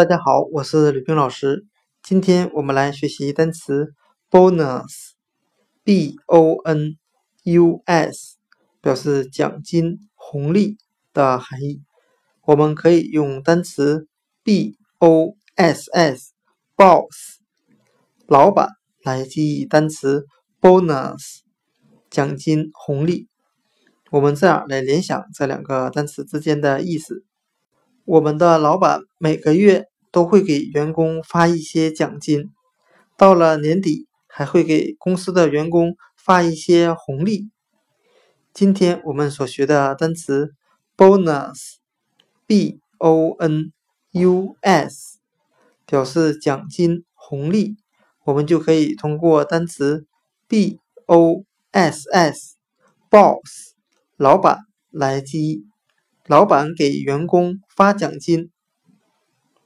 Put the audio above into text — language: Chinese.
大家好，我是吕冰老师。今天我们来学习单词 bonus，b o n u s，表示奖金、红利的含义。我们可以用单词 b o s s，boss，老板来记忆单词 bonus，奖金、红利。我们这样来联想这两个单词之间的意思。我们的老板每个月都会给员工发一些奖金，到了年底还会给公司的员工发一些红利。今天我们所学的单词 bonus，b o n u s，表示奖金、红利，我们就可以通过单词 b o s s，boss，老板来记。老板给员工发奖金